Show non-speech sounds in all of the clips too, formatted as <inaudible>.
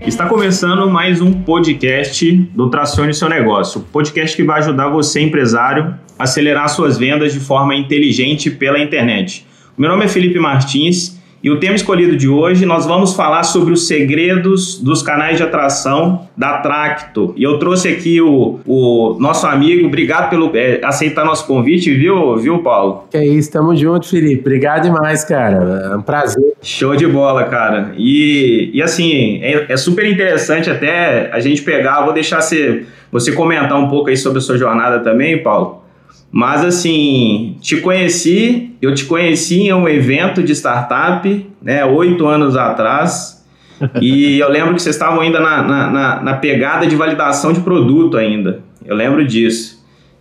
Está começando mais um podcast do Tracione Seu Negócio. Podcast que vai ajudar você, empresário, a acelerar suas vendas de forma inteligente pela internet. Meu nome é Felipe Martins e o tema escolhido de hoje, nós vamos falar sobre os segredos dos canais de atração da Tracto. E eu trouxe aqui o, o nosso amigo, obrigado pelo é, aceitar nosso convite, viu, viu, Paulo? Que é isso, tamo junto, Felipe. Obrigado demais, cara. É um prazer. Show de bola, cara. E, e assim, é, é super interessante até a gente pegar, vou deixar você, você comentar um pouco aí sobre a sua jornada também, Paulo. Mas assim, te conheci, eu te conheci em um evento de startup, né, oito anos atrás, <laughs> e eu lembro que vocês estavam ainda na, na, na, pegada de validação de produto ainda. Eu lembro disso.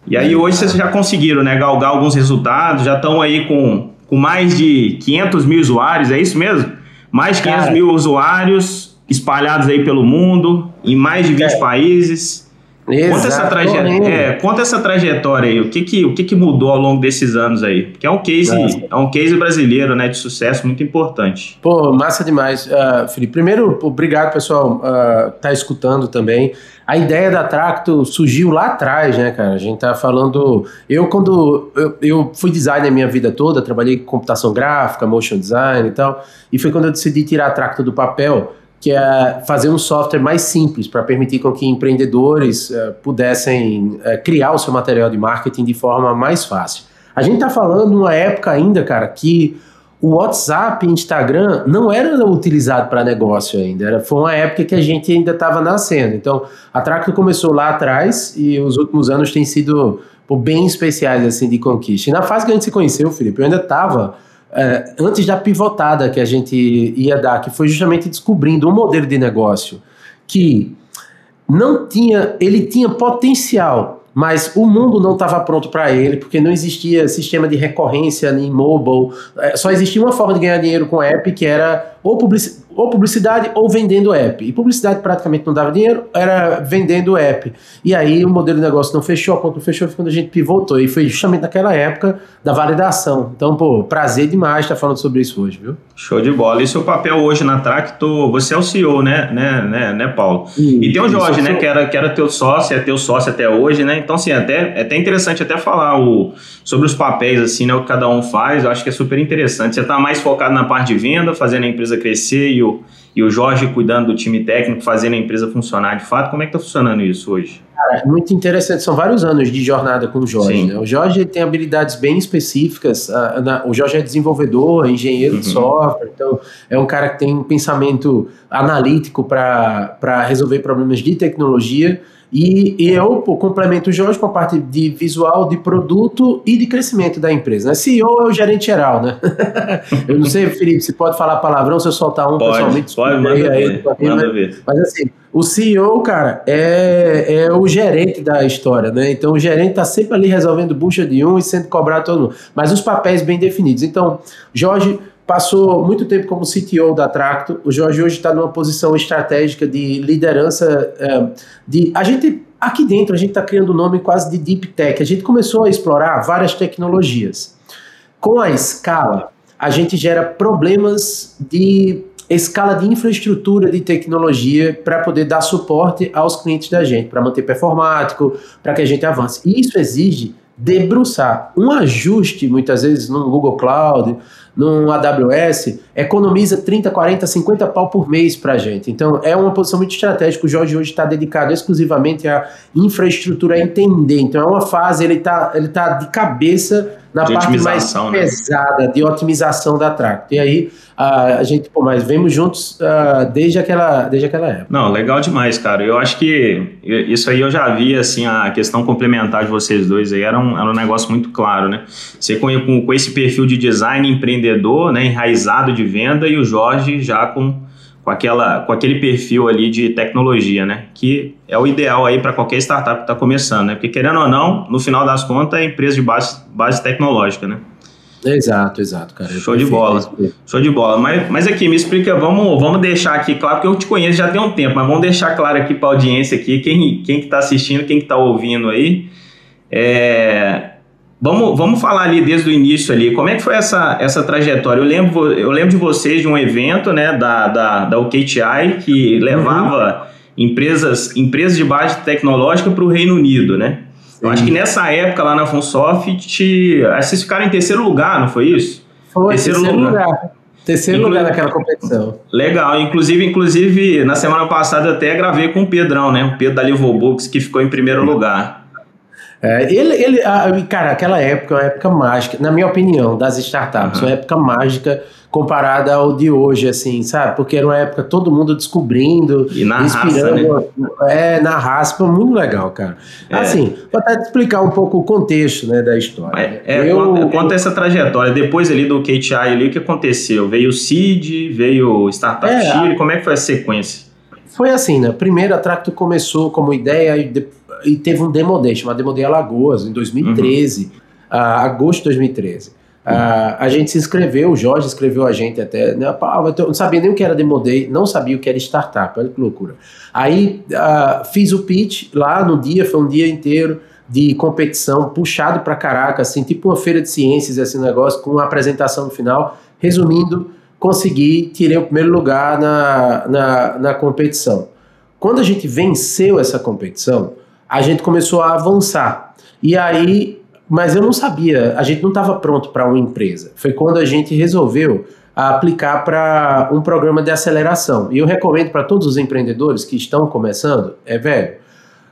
E aí hoje vocês já conseguiram, né, galgar alguns resultados, já estão aí com, com mais de 500 mil usuários, é isso mesmo? Mais de 500 Cara, mil usuários espalhados aí pelo mundo, em mais de 20 é. países. Conta essa, trajetória, é, conta essa trajetória aí, o que que, o que que mudou ao longo desses anos aí? Porque é um case, é um case brasileiro, né, de sucesso muito importante. Pô, massa demais, uh, Felipe. Primeiro, obrigado pessoal, uh, tá escutando também. A ideia da Tracto surgiu lá atrás, né, cara? A gente tá falando. Eu, quando. Eu, eu fui designer a minha vida toda, trabalhei com computação gráfica, motion design e tal. E foi quando eu decidi tirar a Tracto do papel que é fazer um software mais simples para permitir com que empreendedores uh, pudessem uh, criar o seu material de marketing de forma mais fácil. A gente está falando numa época ainda, cara, que o WhatsApp e Instagram não era utilizado para negócio ainda. Era, foi uma época que a gente ainda estava nascendo. Então, a Tracto começou lá atrás e os últimos anos têm sido pô, bem especiais assim de conquista. E na fase que a gente se conheceu, Felipe, eu ainda estava é, antes da pivotada que a gente ia dar, que foi justamente descobrindo um modelo de negócio que não tinha, ele tinha potencial, mas o mundo não estava pronto para ele, porque não existia sistema de recorrência em mobile, é, só existia uma forma de ganhar dinheiro com app que era ou publicidade ou publicidade ou vendendo app. E publicidade praticamente não dava dinheiro, era vendendo app. E aí o modelo de negócio não fechou, a conta não fechou, foi quando a gente pivotou. E foi justamente naquela época da validação. Então, pô, prazer demais estar falando sobre isso hoje, viu? Show de bola. E seu papel hoje na Tracto, você é o CEO, né, né, né, né Paulo? E tem o Jorge, né, que era, que era teu sócio, é teu sócio até hoje, né? Então, assim, até, é até interessante até falar o, sobre os papéis, assim, né, o que cada um faz. Eu acho que é super interessante. Você está mais focado na parte de venda, fazendo a empresa crescer e o, e o Jorge cuidando do time técnico, fazendo a empresa funcionar de fato. Como é que está funcionando isso hoje? Cara, é muito interessante. São vários anos de jornada com o Jorge. Né? O Jorge tem habilidades bem específicas. Uh, na, o Jorge é desenvolvedor, engenheiro uhum. de software, então é um cara que tem um pensamento analítico para resolver problemas de tecnologia. E, e eu pô, complemento o Jorge com a parte de visual, de produto e de crescimento da empresa. Né? CEO é o gerente geral, né? <laughs> eu não sei, Felipe, se pode falar palavrão se eu soltar um pode, pessoalmente. Pode, manda, aí, ver, manda ver. Mas assim, o CEO, cara, é, é o gerente da história, né? Então o gerente tá sempre ali resolvendo bucha de um e sendo cobrado todo mundo. Mas os papéis bem definidos. Então, Jorge passou muito tempo como CTO da Tracto. O Jorge hoje está numa posição estratégica de liderança. É, de a gente aqui dentro a gente está criando o um nome quase de deep tech. A gente começou a explorar várias tecnologias. Com a escala, a gente gera problemas de escala de infraestrutura de tecnologia para poder dar suporte aos clientes da gente, para manter performático, para que a gente avance. E isso exige debruçar. Um ajuste, muitas vezes, no Google Cloud, no AWS, economiza 30, 40, 50 pau por mês para a gente. Então, é uma posição muito estratégica. O Jorge hoje está dedicado exclusivamente à infraestrutura, a entender. Então, é uma fase, ele está ele tá de cabeça na de parte mais né? pesada de otimização da Tracto. E aí a, a gente, pô, mas vemos juntos uh, desde, aquela, desde aquela época. Não, legal demais, cara. Eu acho que isso aí eu já vi, assim, a questão complementar de vocês dois aí era um, era um negócio muito claro, né? Você com, com, com esse perfil de design empreendedor, né, enraizado de venda, e o Jorge já com com, aquela, com aquele perfil ali de tecnologia, né? Que é o ideal aí para qualquer startup que está começando, né? Porque querendo ou não, no final das contas, é empresa de base, base tecnológica, né? Exato, exato, cara. Show de bola. Show de bola. Mas, mas aqui, me explica, vamos, vamos deixar aqui claro, porque eu te conheço já tem um tempo, mas vamos deixar claro aqui para a audiência aqui, quem, quem que tá assistindo, quem que tá ouvindo aí. É, vamos, vamos falar ali desde o início ali, como é que foi essa, essa trajetória? Eu lembro, eu lembro de vocês de um evento, né, da, da, da OKTI, que levava uhum. empresas, empresas de base tecnológica para o Reino Unido, né? Eu acho que nessa época lá na Funsoft, vocês ficaram em terceiro lugar, não foi isso? Foi, terceiro, terceiro lugar. lugar. Terceiro Inclu... lugar naquela competição. Legal. Inclusive, inclusive, na semana passada até gravei com o Pedrão, né? O Pedro da Livobooks, que ficou em primeiro lugar. É, ele, ele, cara, aquela época é uma época mágica, na minha opinião, das startups, uhum. uma época mágica comparada ao de hoje, assim, sabe? Porque era uma época todo mundo descobrindo, e na inspirando, raça, né? é, na raça, muito legal, cara. É. Assim, vou até explicar um pouco o contexto, né, da história. É, eu, conta, conta essa trajetória, depois ali do KTI ali, o que aconteceu? Veio o CID, veio o Startup é, Chile, como é que foi a sequência? Foi assim, né? Primeiro a Tracto começou como ideia e, de, e teve um Demo Day, chamado Demo Day Alagoas, em 2013, uhum. uh, agosto de 2013. Uh, a gente se inscreveu, o Jorge escreveu a gente até. Né, eu não sabia nem o que era Demo Day, não sabia o que era startup, olha que loucura. Aí uh, fiz o pitch lá no dia, foi um dia inteiro de competição, puxado pra caraca, assim, tipo uma feira de ciências, esse negócio, com uma apresentação no final. Resumindo, consegui, tirei o primeiro lugar na, na, na competição. Quando a gente venceu essa competição, a gente começou a avançar. E aí mas eu não sabia, a gente não estava pronto para uma empresa. Foi quando a gente resolveu aplicar para um programa de aceleração. E eu recomendo para todos os empreendedores que estão começando, é velho,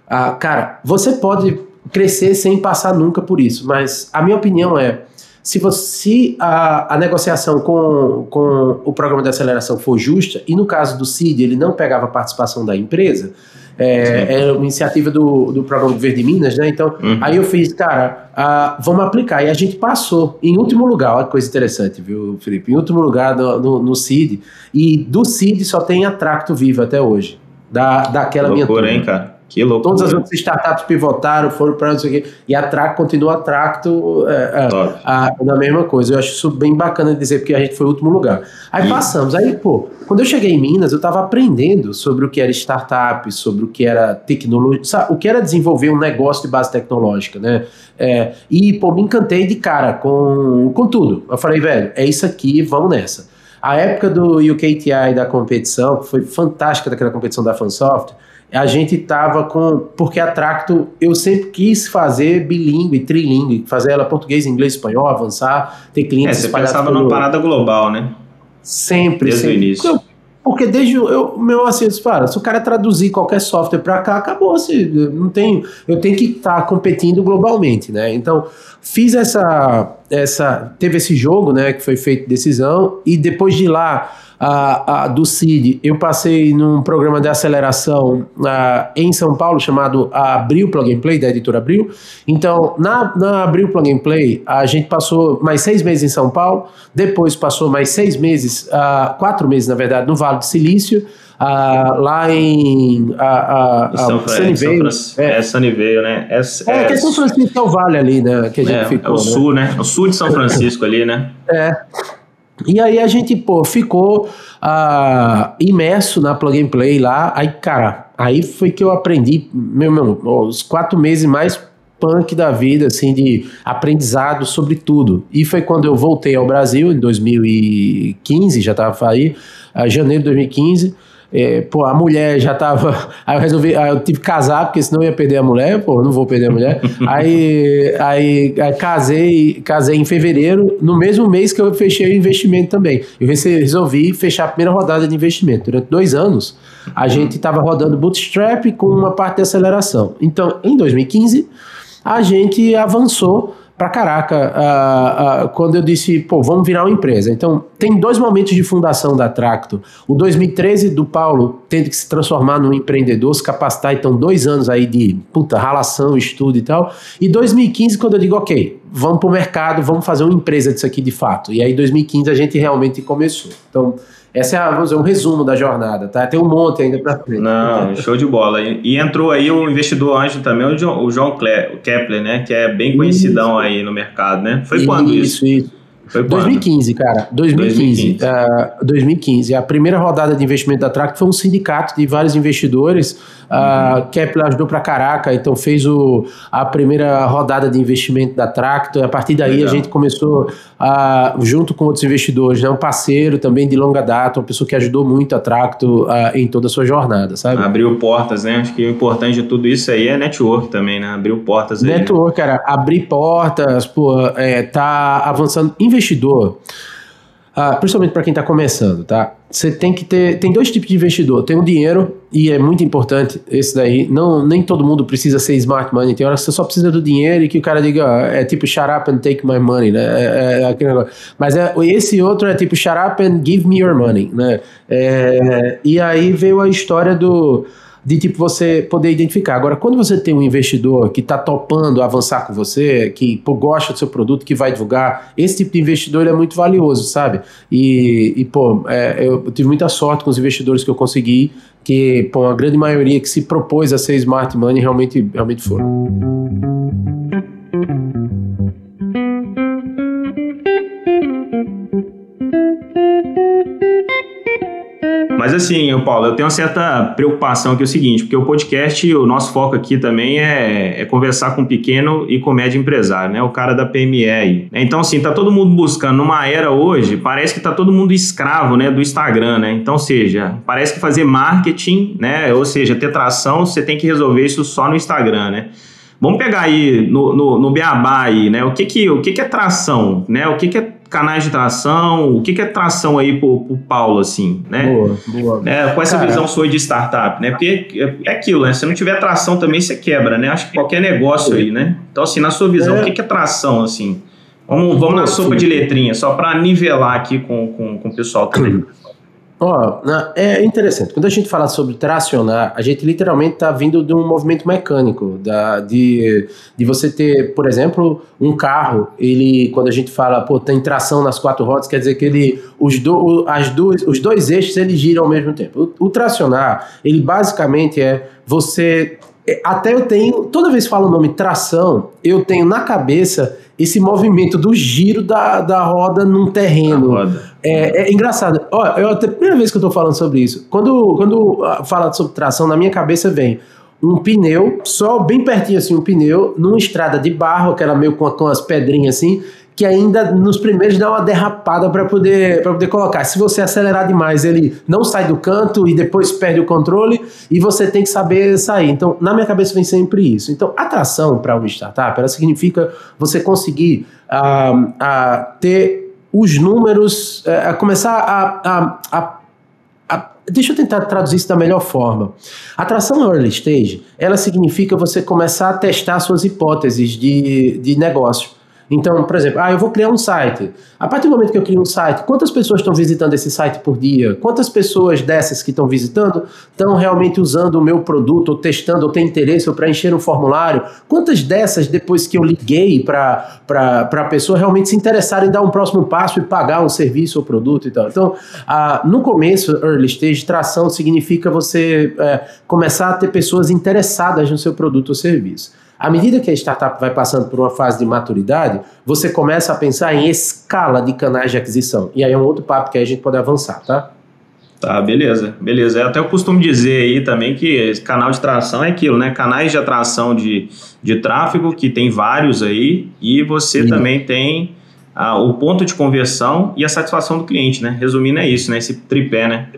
ah, cara, você pode crescer sem passar nunca por isso, mas a minha opinião é, se, você, se a, a negociação com, com o programa de aceleração for justa, e no caso do CID ele não pegava participação da empresa, é, é, uma iniciativa do, do programa Verde Minas, né? Então, uhum. aí eu fiz, cara, vamos aplicar. E a gente passou em último lugar, olha que coisa interessante, viu, Felipe? Em último lugar no, no, no CID. E do CID só tem a Tracto Vivo até hoje. Da, daquela Loucura, minha turma. hein, cara? Que loucura. Todas as outras startups pivotaram, foram para não sei o quê. E a Track continua a Tracto é, é, a, na mesma coisa. Eu acho isso bem bacana de dizer, porque a gente foi o último lugar. Aí e... passamos. Aí, pô, quando eu cheguei em Minas, eu estava aprendendo sobre o que era startup, sobre o que era tecnologia, o que era desenvolver um negócio de base tecnológica, né? É, e, pô, me encantei de cara com, com tudo. Eu falei, velho, é isso aqui, vamos nessa. A época do UKTI da competição, que foi fantástica daquela competição da Fansoft, a gente tava com. Porque a Tracto eu sempre quis fazer bilíngue, trilingue, fazer ela português, inglês, espanhol, avançar, ter clientes. É, você pensava numa parada global, né? Sempre, desde sempre. o início. Eu, porque desde eu, meu assim, para, se o cara traduzir qualquer software para cá, acabou, se não tenho, eu tenho que estar tá competindo globalmente, né? Então, fiz essa essa teve esse jogo, né, que foi feito decisão e depois de lá a, a, do CID, eu passei num programa de aceleração a, em São Paulo chamado Abril Plug and Play, da editora Abril. Então, na, na Abril Plug and Play, a gente passou mais seis meses em São Paulo, depois passou mais seis meses, quatro meses na verdade, no Vale do Silício. Uh, lá em uh, São, Sunnyvale. É, é Sunnyvale, né? É, é, é, que é São Francisco é o Vale ali, né? Que a gente é, ficou, é o né? sul, né? O sul de São <laughs> Francisco ali, né? É. E aí a gente, pô, ficou uh, imerso na plug and play lá. Aí, cara, aí foi que eu aprendi, meu irmão, os quatro meses mais punk da vida, assim, de aprendizado sobre tudo. E foi quando eu voltei ao Brasil, em 2015, já tava aí, uh, janeiro de 2015. É, pô, a mulher já tava. <laughs> Aí eu resolvi, aí eu tive que casar, porque senão eu ia perder a mulher, pô, não vou perder a mulher. <laughs> aí, aí, aí, casei, casei em fevereiro, no mesmo mês que eu fechei o investimento também. Eu resolvi fechar a primeira rodada de investimento. Durante dois anos, a gente estava rodando bootstrap com uma parte de aceleração. Então, em 2015, a gente avançou pra caraca uh, uh, quando eu disse, pô, vamos virar uma empresa. Então, tem dois momentos de fundação da Tracto. O 2013 do Paulo tendo que se transformar num empreendedor, se capacitar, então dois anos aí de puta, ralação, estudo e tal. E 2015 quando eu digo, ok, vamos pro mercado, vamos fazer uma empresa disso aqui de fato. E aí 2015 a gente realmente começou. Então, essa é, a, dizer, um resumo da jornada, tá? Tem um monte ainda para frente. Não, <laughs> show de bola. E, e, entrou aí o investidor anjo também, o João, o João Kepler, né? Que é bem conhecidão isso. aí no mercado, né? Foi isso, quando isso? Isso, Foi 2015, cara. 2015. 2015. Uh, 2015. A primeira rodada de investimento da Tract foi um sindicato de vários investidores a uhum. Kepler ajudou pra caraca, então fez o, a primeira rodada de investimento da Tracto. A partir daí Legal. a gente começou, a, junto com outros investidores, né, um parceiro também de longa data, uma pessoa que ajudou muito a Tracto a, em toda a sua jornada, sabe? Abriu portas, né? Acho que o importante de tudo isso aí é network também, né? Abriu portas aí. Network, cara, abrir portas, pô, é, tá avançando. Investidor. Ah, principalmente para quem está começando, tá? Você tem que ter. Tem dois tipos de investidor. Tem o dinheiro, e é muito importante esse daí. Não, nem todo mundo precisa ser smart money. Tem horas que você só precisa do dinheiro e que o cara diga, ó, é tipo shut up and take my money, né? É, é aquele negócio. Mas é, esse outro é tipo shut up and give me your money, né? É, e aí veio a história do de tipo você poder identificar. Agora, quando você tem um investidor que está topando avançar com você, que pô, gosta do seu produto, que vai divulgar, esse tipo de investidor é muito valioso, sabe? E, e pô, é, eu tive muita sorte com os investidores que eu consegui, que pô, a grande maioria que se propôs a ser smart money realmente, realmente foram. Mas assim, Paulo, eu tenho uma certa preocupação que é o seguinte, porque o podcast, o nosso foco aqui também é, é conversar com pequeno e com médio empresário, né? O cara da PME aí. Então, assim, tá todo mundo buscando, numa era hoje, parece que tá todo mundo escravo, né, do Instagram, né? Então, seja, parece que fazer marketing, né, ou seja, ter tração, você tem que resolver isso só no Instagram, né? Vamos pegar aí no, no, no Beabá aí, né? O que que, o que que é tração, né? O que que é canais de tração? O que, que é tração aí pro, pro Paulo, assim, né? Boa, boa. É, com essa Cara, visão sua de startup, né? Porque é, é aquilo, né? Se não tiver tração também, você quebra, né? Acho que qualquer negócio aí, né? Então, assim, na sua visão, é. o que, que é tração, assim? Vamos, vamos na sopa de letrinha, só para nivelar aqui com, com, com o pessoal também. <laughs> Ó, oh, é interessante. Quando a gente fala sobre tracionar, a gente literalmente está vindo de um movimento mecânico, da, de, de você ter, por exemplo, um carro, ele, quando a gente fala, pô, tem tração nas quatro rodas, quer dizer que ele, os, do, as duas, os dois eixos, eles giram ao mesmo tempo. O, o tracionar, ele basicamente é você é, até eu tenho, toda vez que falo o nome tração, eu tenho na cabeça esse movimento do giro da, da roda num terreno. É, é, engraçado. Olha, eu, a primeira vez que eu tô falando sobre isso, quando, quando ah, fala sobre tração, na minha cabeça vem um pneu, só bem pertinho assim, um pneu, numa estrada de barro, aquela meio com, com as pedrinhas assim, que ainda nos primeiros dá uma derrapada para poder, poder colocar. Se você acelerar demais, ele não sai do canto e depois perde o controle e você tem que saber sair. Então, na minha cabeça vem sempre isso. Então, atração para uma startup, ela significa você conseguir uh, uh, ter os números, uh, começar a, a, a Deixa eu tentar traduzir isso da melhor forma. Atração early stage, ela significa você começar a testar suas hipóteses de, de negócio. Então, por exemplo, ah, eu vou criar um site. A partir do momento que eu crio um site, quantas pessoas estão visitando esse site por dia? Quantas pessoas dessas que estão visitando estão realmente usando o meu produto, ou testando, ou têm interesse, ou preencher um formulário? Quantas dessas, depois que eu liguei para a pessoa, realmente se interessaram em dar um próximo passo e pagar um serviço ou produto e tal? Então, ah, no começo, early stage, tração significa você é, começar a ter pessoas interessadas no seu produto ou serviço. À medida que a startup vai passando por uma fase de maturidade, você começa a pensar em escala de canais de aquisição. E aí é um outro papo que aí a gente pode avançar, tá? Tá, beleza, beleza. Eu até eu costumo dizer aí também que canal de tração é aquilo, né? Canais de atração de, de tráfego, que tem vários aí, e você Sim. também tem ah, o ponto de conversão e a satisfação do cliente, né? Resumindo, é isso, né? Esse tripé, né?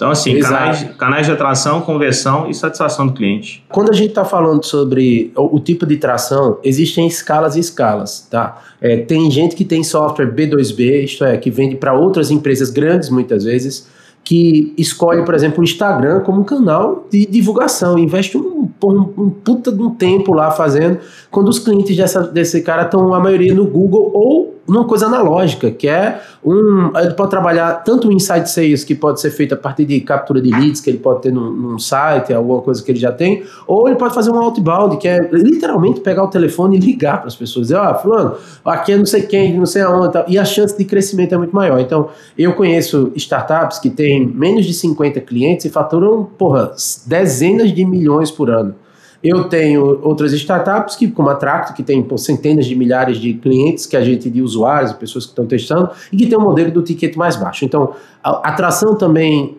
Então, assim, canais, canais, de atração, conversão e satisfação do cliente. Quando a gente está falando sobre o, o, tipo de tração, existem escalas e escalas, tá? É, tem gente que tem software B2B, isto é, que vende para outras empresas grandes muitas vezes, que escolhe, por exemplo, o Instagram como um canal de divulgação, investe um, um, um puta de um tempo lá fazendo, quando os clientes dessa, desse cara estão, a maioria, no Google ou numa coisa analógica, que é um. Ele pode trabalhar tanto o Insight Sales, que pode ser feito a partir de captura de leads, que ele pode ter num, num, site, alguma coisa que ele já tem, ou ele pode fazer um outbound, que é literalmente pegar o telefone e ligar para as pessoas, dizer, ó, oh, fulano, aqui é não sei quem, não sei aonde, tal, e a chance de crescimento é muito maior. Então, eu conheço startups que têm menos de 50 clientes e faturam, porra, dezenas de milhões por ano. Eu tenho outras startups, que, como a Tracto, que tem pô, centenas de milhares de clientes, que a gente, de usuários, pessoas que estão testando, e que tem um modelo do ticket mais baixo. Então, a atração também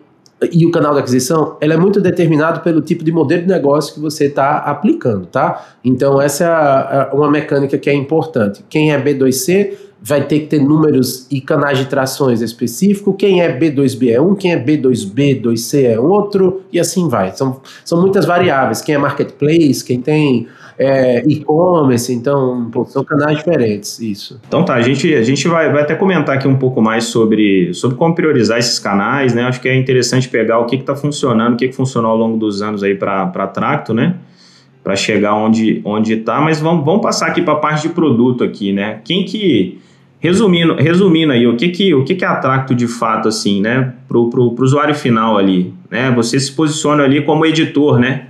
e o canal de aquisição, ela é muito determinado pelo tipo de modelo de negócio que você está aplicando, tá? Então, essa é uma mecânica que é importante. Quem é B2C vai ter que ter números e canais de trações específicos. Quem é B2B é um, quem é B2B, 2C é outro, e assim vai. São, são muitas variáveis. Quem é marketplace, quem tem é, e-commerce, então pô, são canais diferentes, isso. Então tá, a gente, a gente vai, vai até comentar aqui um pouco mais sobre, sobre como priorizar esses canais, né? Acho que é interessante pegar o que está funcionando, o que, que funcionou ao longo dos anos aí para Tracto, né? Para chegar onde onde está, mas vamos, vamos passar aqui para a parte de produto aqui, né? Quem que Resumindo, resumindo aí, o que que, o que que é Atracto de fato, assim, né, pro, pro, pro usuário final ali, né, você se posiciona ali como editor, né,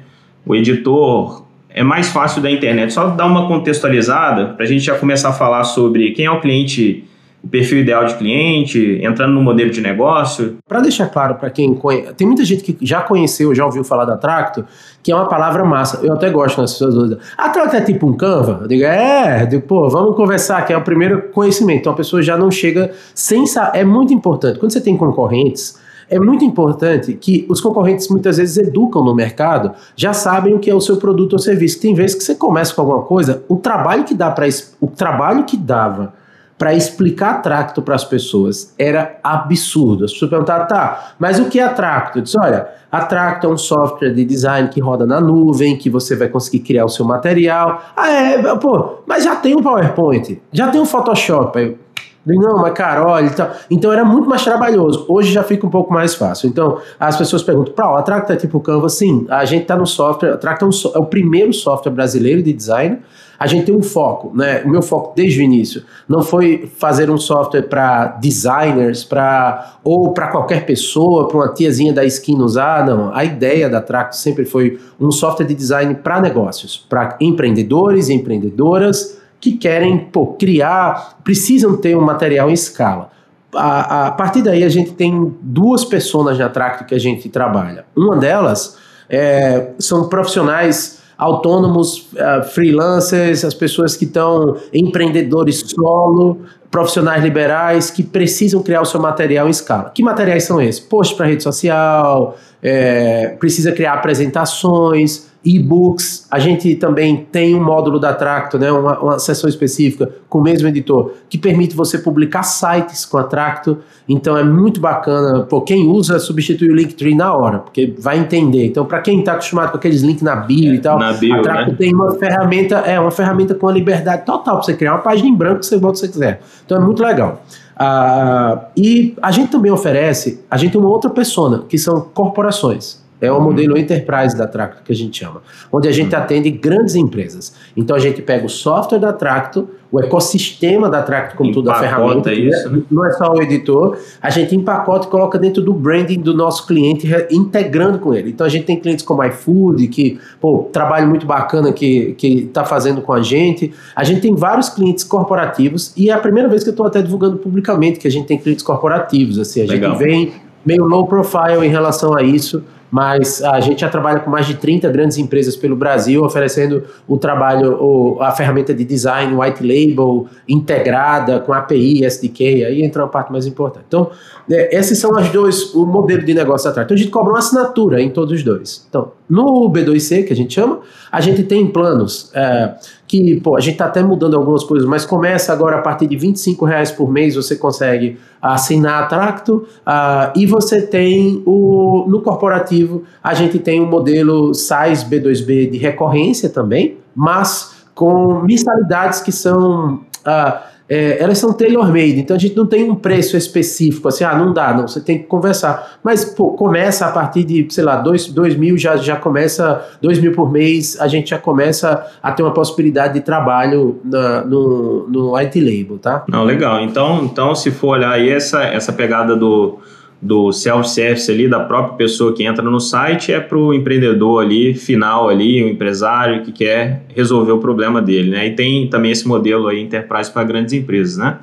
o editor é mais fácil da internet, só dar uma contextualizada para a gente já começar a falar sobre quem é o cliente o perfil ideal de cliente, entrando no modelo de negócio? Para deixar claro para quem conhece, tem muita gente que já conheceu, já ouviu falar da Tracto, que é uma palavra massa. Eu até gosto quando as pessoas usam. A Tracto é tipo um Canva? Eu digo, é, eu digo, pô, vamos conversar, que é o primeiro conhecimento. Então a pessoa já não chega sem saber. É muito importante. Quando você tem concorrentes, é muito importante que os concorrentes muitas vezes educam no mercado, já sabem o que é o seu produto ou serviço. Tem vezes que você começa com alguma coisa, o trabalho que dá para o trabalho que dava para explicar Tracto para as pessoas era absurdo. As pessoas perguntavam, tá, mas o que é Tracto? Eu disse, olha, a Tracto é um software de design que roda na nuvem, que você vai conseguir criar o seu material. Ah, é, pô, mas já tem o um PowerPoint, já tem o um Photoshop. Aí, não, mas cara, olha, então, então era muito mais trabalhoso. Hoje já fica um pouco mais fácil. Então, as pessoas perguntam, Pra, a Tracto é tipo Canva? Sim, a gente está no software, a Tracto é, um, é o primeiro software brasileiro de design a gente tem um foco, né? O meu foco desde o início não foi fazer um software para designers, para ou para qualquer pessoa, para uma tiazinha da esquina usar, não. A ideia da Tracto sempre foi um software de design para negócios, para empreendedores e empreendedoras que querem pô, criar, precisam ter um material em escala. A, a, partir daí a gente tem duas pessoas na Tracto que a gente trabalha. Uma delas é, são profissionais autônomos, uh, freelancers, as pessoas que estão empreendedores solo, profissionais liberais que precisam criar o seu material em escala. Que materiais são esses? Post para rede social, é, precisa criar apresentações, e-books. A gente também tem um módulo da Tracto, né, uma, uma seção específica com o mesmo editor, que permite você publicar sites com a Tracto. Então é muito bacana. Pô, quem usa substitui o Linktree na hora, porque vai entender. Então, para quem está acostumado com aqueles links na bio é, e tal, bio, a Tracto né? tem uma ferramenta, é uma ferramenta com a liberdade total para você criar uma página em branco que você bota se você quiser. Então é muito legal. Uh, e a gente também oferece, a gente tem uma outra persona, que são corporações. É o modelo enterprise da Tracto que a gente chama, onde a gente atende grandes empresas. Então a gente pega o software da Tracto, o ecossistema da Tracto como tudo a ferramenta, isso, né? não é só o editor, a gente empacota e coloca dentro do branding do nosso cliente, integrando com ele. Então a gente tem clientes como iFood, que, pô, trabalho muito bacana que está fazendo com a gente. A gente tem vários clientes corporativos e é a primeira vez que eu estou até divulgando publicamente que a gente tem clientes corporativos. Assim, a Legal. gente vem meio low profile em relação a isso, mas a gente já trabalha com mais de 30 grandes empresas pelo Brasil, oferecendo o trabalho, a ferramenta de design white label integrada com API, SDK, aí entra uma parte mais importante. Então, é, esses são os dois, o modelo de negócio atrás. Então, a gente cobra uma assinatura em todos os dois. Então, no B2C, que a gente chama, a gente tem planos é, que, pô, a gente está até mudando algumas coisas, mas começa agora a partir de 25 reais por mês, você consegue assinar a Tracto, uh, e você tem o, no corporativo, a gente tem o um modelo SAIS B2B de recorrência também, mas com mensalidades que são... Uh, é, elas são tailor-made, então a gente não tem um preço específico, assim, ah, não dá, não, você tem que conversar. Mas, pô, começa a partir de, sei lá, 2 mil, já, já começa, 2 mil por mês, a gente já começa a ter uma possibilidade de trabalho na, no, no IT Label, tá? Não, legal. Então, então se for olhar aí essa, essa pegada do do self-service ali, da própria pessoa que entra no site, é para o empreendedor ali, final ali, o empresário que quer resolver o problema dele, né? E tem também esse modelo aí, enterprise para grandes empresas, né?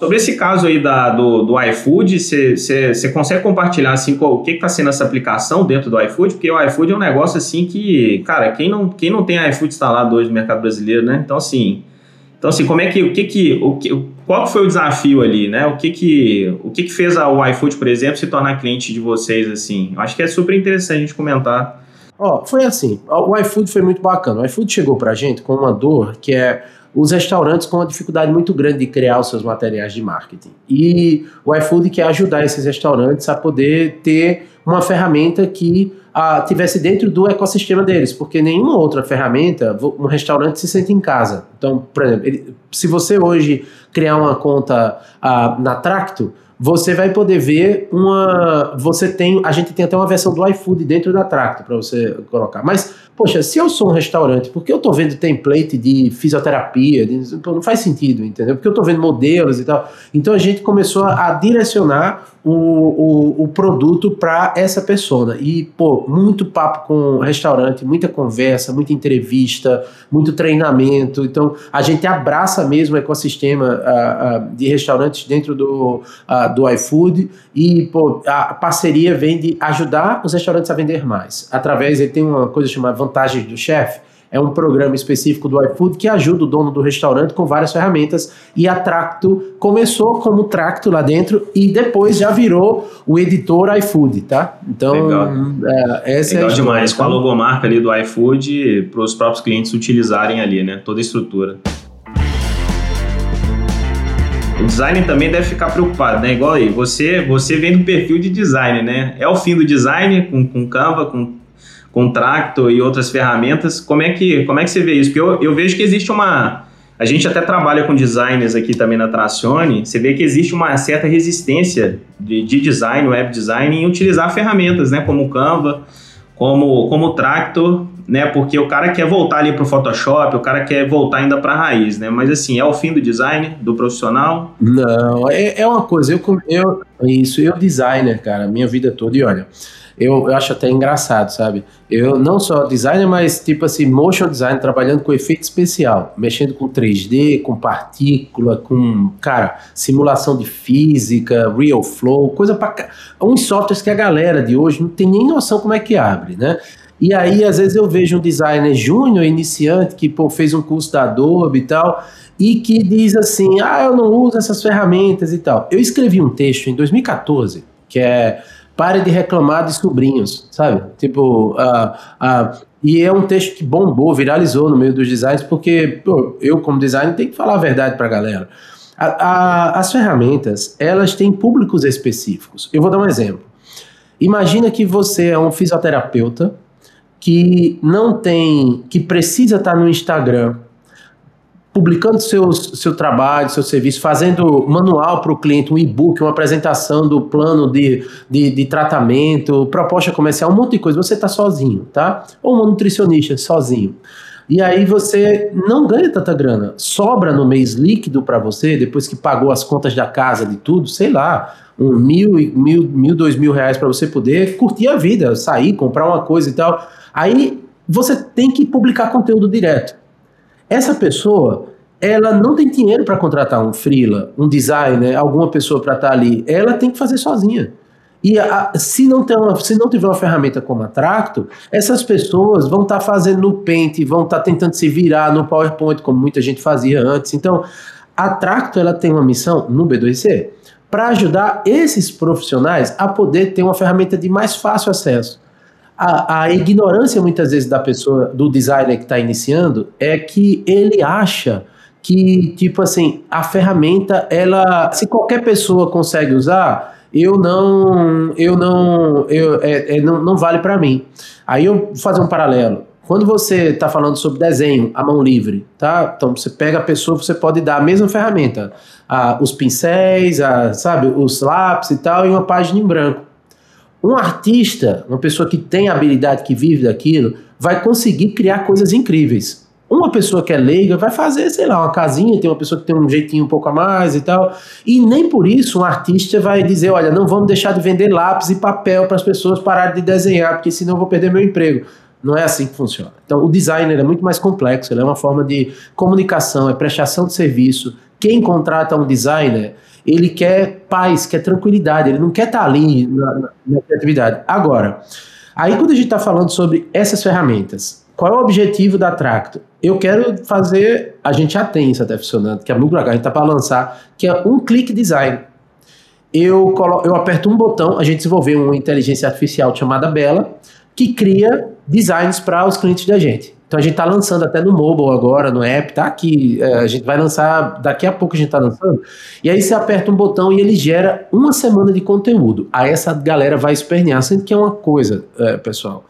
Sobre esse caso aí da, do, do iFood, você consegue compartilhar assim o que está sendo essa aplicação dentro do iFood? Porque o iFood é um negócio assim que, cara, quem não, quem não tem iFood instalado hoje no mercado brasileiro, né? Então, assim, então, assim, como é que, o que que, o que, qual foi o desafio ali, né? O que que, o que que fez a, iFood, por exemplo, se tornar cliente de vocês, assim? Eu acho que é super interessante a gente comentar. Ó, foi assim, o iFood foi muito bacana. O iFood chegou pra gente com uma dor que é os restaurantes com uma dificuldade muito grande de criar os seus materiais de marketing. E o iFood quer ajudar esses restaurantes a poder ter uma ferramenta que ah, tivesse dentro do ecossistema deles, porque nenhuma outra ferramenta, um restaurante se sente em casa. Então, por exemplo, ele, se você hoje criar uma conta na Tracto, você vai poder ver uma. Você tem. A gente tem até uma versão do iFood dentro da Tracto para você colocar. Mas poxa, se eu sou um restaurante, por que eu estou vendo template de fisioterapia? De, não faz sentido, entendeu? Porque eu estou vendo modelos e tal. Então a gente começou a, direcionar o, o, o produto para essa persona. E, pô, muito papo com restaurante, muita conversa, muita entrevista, muito treinamento. Então a gente abraça mesmo o ecossistema uh, uh, de restaurantes dentro do, uh, do iFood e, pô, a parceria vem de ajudar os restaurantes a vender mais. Através, ele tem uma coisa chamada vantagens do chefe, é um programa específico do iFood que ajuda o dono do restaurante com várias ferramentas. E a Tracto começou como Tracto lá dentro e depois já virou o editor iFood, tá? Então, Legal. É, essa Legal é a demais. Com a logomarca ali do iFood para os próprios clientes utilizarem ali, né? Toda a estrutura. O designer também deve ficar preocupado, né? Igual aí, você, você vem do perfil de design, né? É o fim do design com, com Canva, com Contractor e outras ferramentas. Como é que, como é que você vê isso? Porque eu, eu vejo que existe uma. A gente até trabalha com designers aqui também na Tracione. Você vê que existe uma certa resistência de, de design, web design, em utilizar ferramentas, né? Como o Canva, como, como o Tractor, né? Porque o cara quer voltar ali para o Photoshop, o cara quer voltar ainda para a raiz, né? Mas assim, é o fim do design, do profissional? Não, é, é uma coisa. Eu, eu, isso, eu designer, cara, minha vida toda. E olha, eu, eu acho até engraçado, sabe? Eu não só designer, mas tipo assim, motion design, trabalhando com efeito especial, mexendo com 3D, com partícula, com, cara, simulação de física, real flow, coisa para uns softwares que a galera de hoje não tem nem noção como é que abre, né? E aí, às vezes, eu vejo um designer júnior, iniciante, que pô, fez um curso da Adobe e tal, e que diz assim: ah, eu não uso essas ferramentas e tal. Eu escrevi um texto em 2014, que é Pare de reclamar de sobrinhos, sabe? Tipo, uh, uh, e é um texto que bombou, viralizou no meio dos designs, porque pô, eu, como designer, tenho que falar a verdade para a galera. As ferramentas, elas têm públicos específicos. Eu vou dar um exemplo. Imagina que você é um fisioterapeuta que não tem, que precisa estar no Instagram publicando seus, seu trabalho, seu serviço, fazendo manual para o cliente, um e-book, uma apresentação do plano de, de, de, tratamento, proposta comercial, um monte de coisa. Você está sozinho, tá? Ou um nutricionista sozinho. E aí você não ganha tanta grana. Sobra no mês líquido para você, depois que pagou as contas da casa, de tudo, sei lá, um mil, mil, mil dois mil reais para você poder curtir a vida, sair, comprar uma coisa e tal. Aí você tem que publicar conteúdo direto. Essa pessoa, ela não tem dinheiro para contratar um freela, um designer, alguma pessoa para estar tá ali. Ela tem que fazer sozinha. E a, se, não uma, se não tiver uma ferramenta como a Tracto, essas pessoas vão estar tá fazendo no Paint, vão estar tá tentando se virar no PowerPoint, como muita gente fazia antes. Então, a Tracto ela tem uma missão no B2C para ajudar esses profissionais a poder ter uma ferramenta de mais fácil acesso a, a ignorância muitas vezes da pessoa, do designer que está iniciando, é que ele acha que, tipo assim, a ferramenta, ela, se qualquer pessoa consegue usar, eu não, eu não, eu, é, é não, não vale para mim. Aí eu vou fazer um paralelo. Quando você está falando sobre desenho à mão livre, tá? Então você pega a pessoa, você pode dar a mesma ferramenta, a, os pincéis, a, sabe, os lápis e tal, e uma página em branco. Um artista, uma pessoa que tem habilidade, que vive daquilo, vai conseguir criar coisas incríveis. Uma pessoa que é leiga vai fazer, sei lá, uma casinha, tem uma pessoa que tem um jeitinho um pouco a mais e tal. E nem por isso um artista vai dizer: olha, não vamos deixar de vender lápis e papel para as pessoas pararem de desenhar, porque senão eu vou perder meu emprego. Não é assim que funciona. Então, o designer é muito mais complexo, ele é uma forma de comunicação, é prestação de serviço, quem contrata um designer, ele quer paz, quer tranquilidade, ele não quer estar tá ali na, na, na criatividade. Agora, aí quando a gente está falando sobre essas ferramentas, qual é o objetivo da Tracto? Eu quero fazer, a gente já tem isso até funcionando, que é muito legal, a gente está para lançar, que é um click design. Eu, colo, eu aperto um botão, a gente desenvolveu uma inteligência artificial chamada Bela, que cria designs para os clientes da gente. Então a gente está lançando até no mobile agora, no app, tá aqui. É, a gente vai lançar, daqui a pouco a gente está lançando. E aí você aperta um botão e ele gera uma semana de conteúdo. Aí essa galera vai espernear, sendo que é uma coisa, é, pessoal.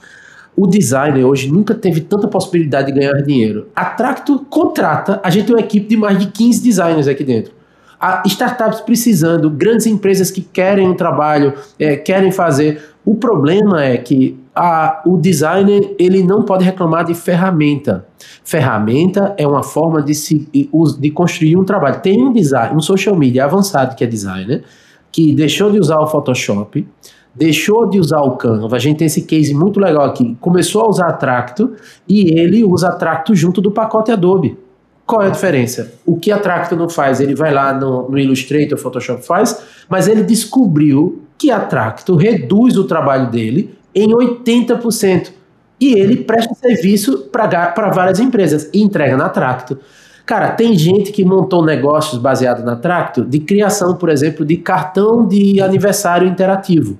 O designer hoje nunca teve tanta possibilidade de ganhar dinheiro. A Tracto contrata, a gente tem uma equipe de mais de 15 designers aqui dentro. A startups precisando, grandes empresas que querem um trabalho, é, querem fazer. O problema é que a, o designer ele não pode reclamar de ferramenta. Ferramenta é uma forma de, se, de construir um trabalho. Tem um design, um social media avançado que é designer, que deixou de usar o Photoshop, deixou de usar o Canva. A gente tem esse case muito legal aqui. Começou a usar a Tracto e ele usa a Tracto junto do pacote Adobe. Qual é a diferença? O que a Tracto não faz? Ele vai lá no, no Illustrator, Photoshop faz, mas ele descobriu que a Tracto reduz o trabalho dele em 80%. E ele presta serviço para várias empresas e entrega na Tracto. Cara, tem gente que montou negócios baseados na Tracto de criação, por exemplo, de cartão de aniversário interativo.